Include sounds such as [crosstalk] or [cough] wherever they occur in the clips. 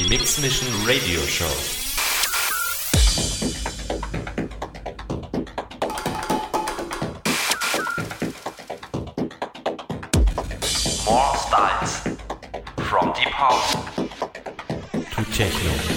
Die Mix Mission Radio Show. More styles. From deep house to techno.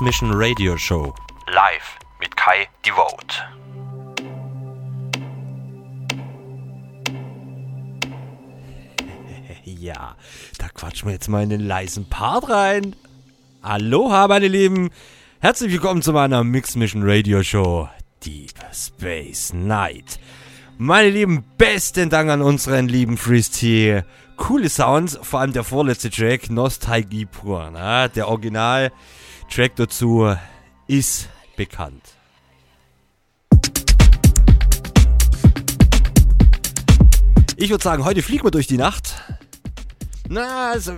Mission Radio Show. Live mit Kai Devote. [laughs] Ja, da quatschen wir jetzt mal in den leisen Part rein. Aloha, meine Lieben. Herzlich willkommen zu meiner Mix Mission Radio Show. Deep Space Night. Meine Lieben, besten Dank an unseren lieben Freeze Coole Sounds, vor allem der vorletzte Track, Nostalgie pur. Na? Der Original Track dazu ist bekannt. Ich würde sagen, heute fliegen wir durch die Nacht. Na, also,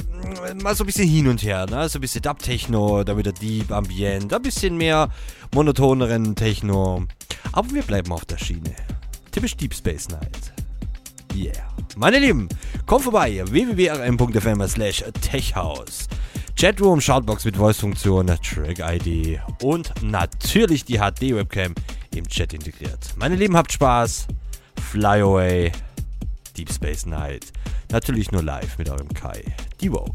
mal so ein bisschen hin und her, ne? So ein bisschen Dub-Techno, dann wieder Deep, Ambient, ein bisschen mehr monotoneren Techno. Aber wir bleiben auf der Schiene. Typisch Deep Space Night. Yeah. Meine Lieben, kommt vorbei, www.rm.fm slash techhouse. Chatroom, Shoutbox mit Voice-Funktion, Track-ID und natürlich die HD-Webcam im Chat integriert. Meine Lieben, habt Spaß. Fly away. Deep Space Night. Natürlich nur live mit eurem Kai. Die Vote.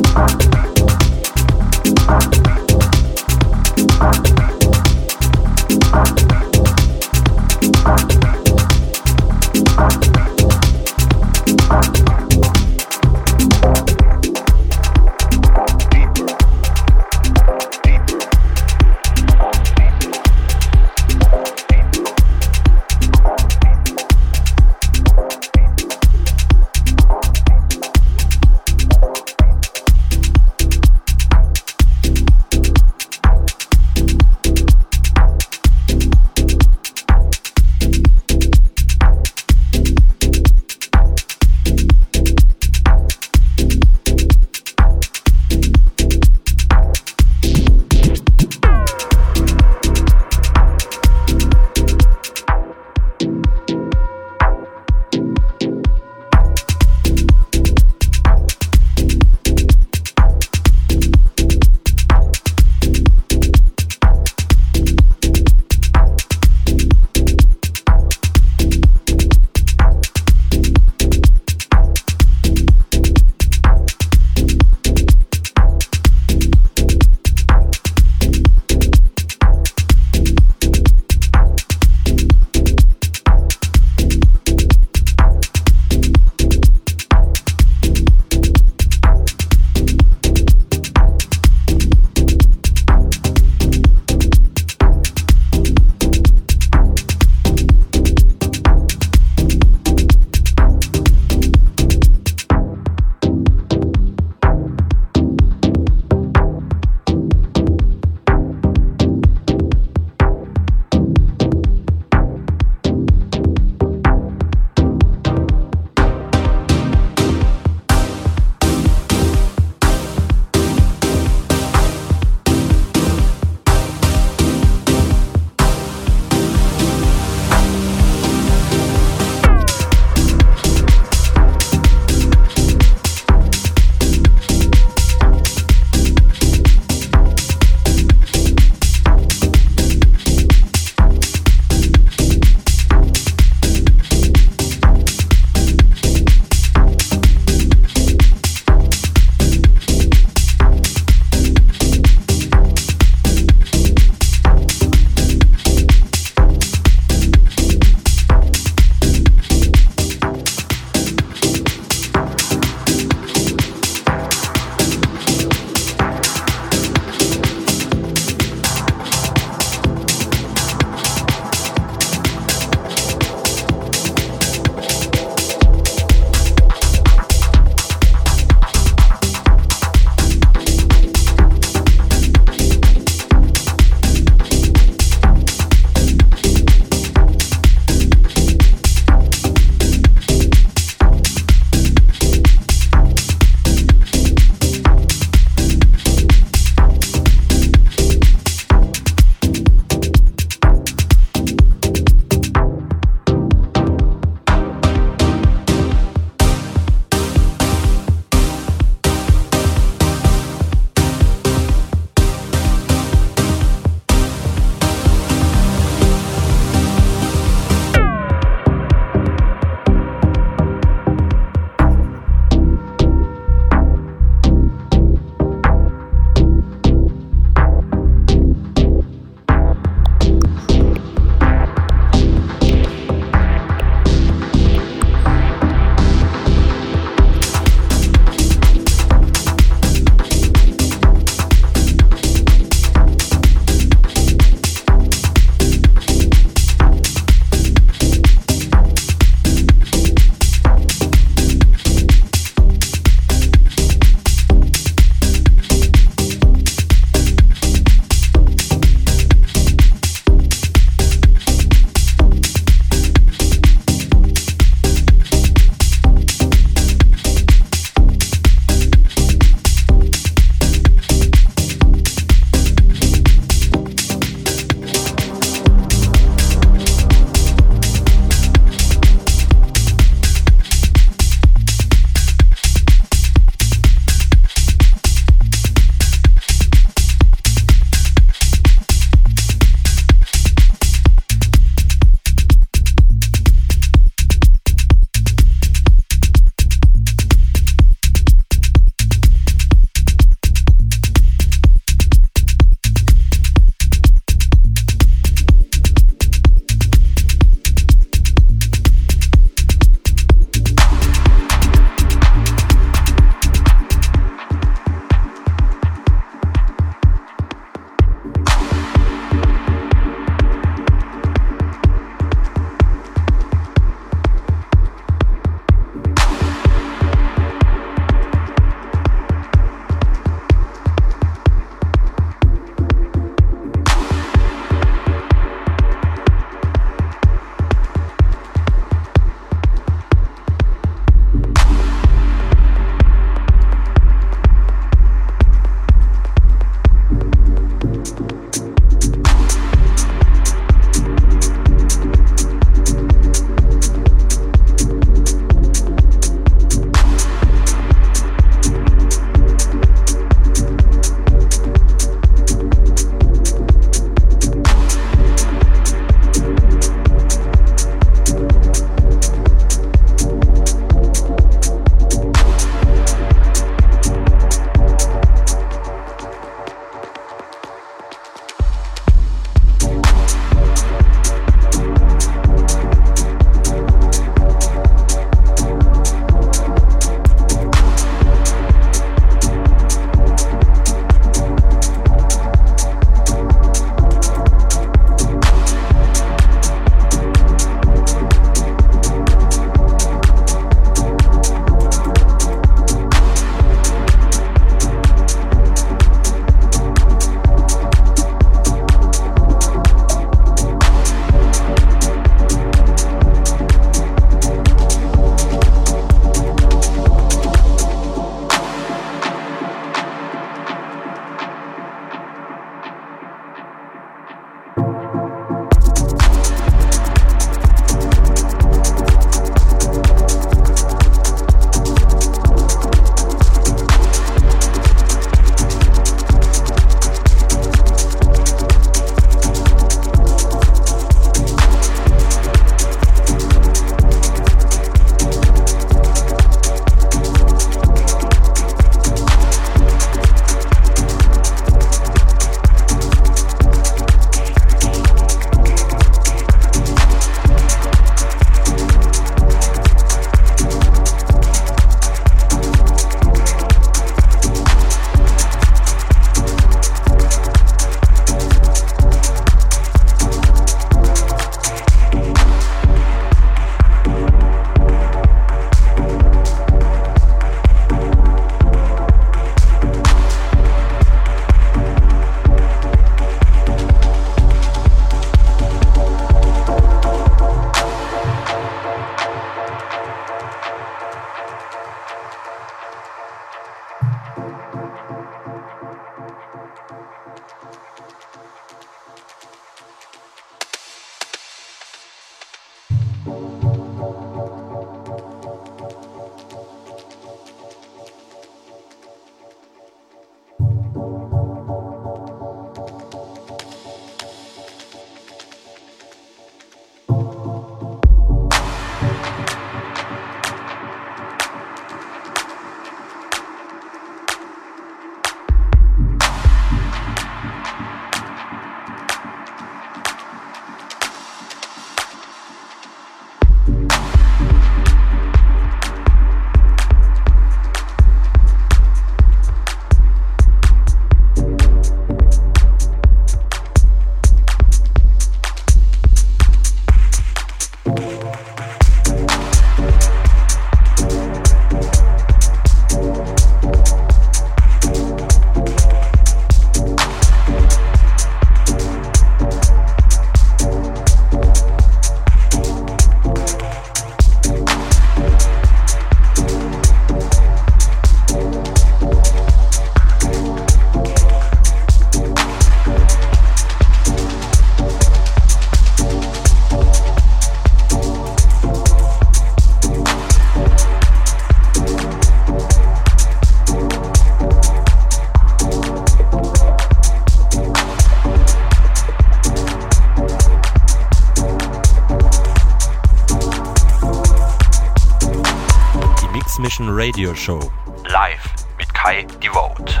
Mission Radio Show. Live mit Kai Devote.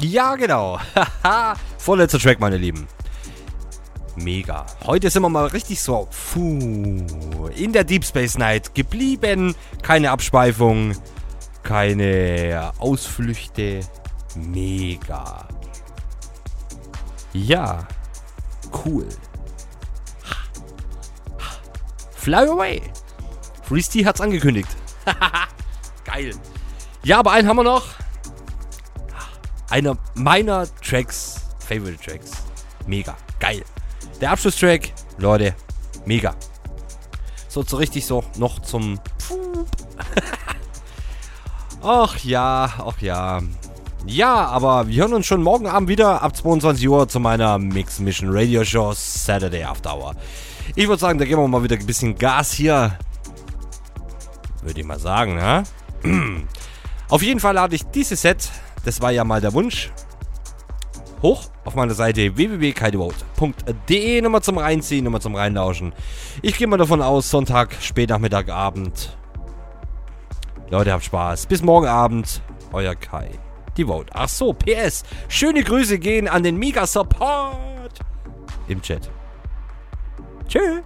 Ja, genau. Vorletzter Track, meine Lieben. Mega. Heute sind wir mal richtig so puh, in der Deep Space Night geblieben. Keine Abschweifung, keine Ausflüchte. Mega. Ja, cool. Fly away. Freeze T hat's angekündigt. [laughs] Geil. Ja, aber einen haben wir noch. Einer meiner Tracks, Favorite Tracks. Mega. Geil. Der Abschlusstrack, Leute, mega. So, so richtig so noch zum. [laughs] ach ja, ach ja. Ja, aber wir hören uns schon morgen Abend wieder ab 22 Uhr zu meiner Mix Mission Radio Show Saturday After Hour. Ich würde sagen, da geben wir mal wieder ein bisschen Gas hier. Würde ich mal sagen, ne? [clears throat] Auf jeden Fall lade ich dieses Set, das war ja mal der Wunsch, hoch auf meiner Seite www.kaidevote.de. Nochmal zum Reinziehen, nochmal zum Reinlauschen. Ich gehe mal davon aus, Sonntag, Spätnachmittag, Abend. Leute, habt Spaß. Bis morgen Abend. Euer Kai. Die Vote. Ach so, PS. Schöne Grüße gehen an den Mega Support im Chat. Tschüss.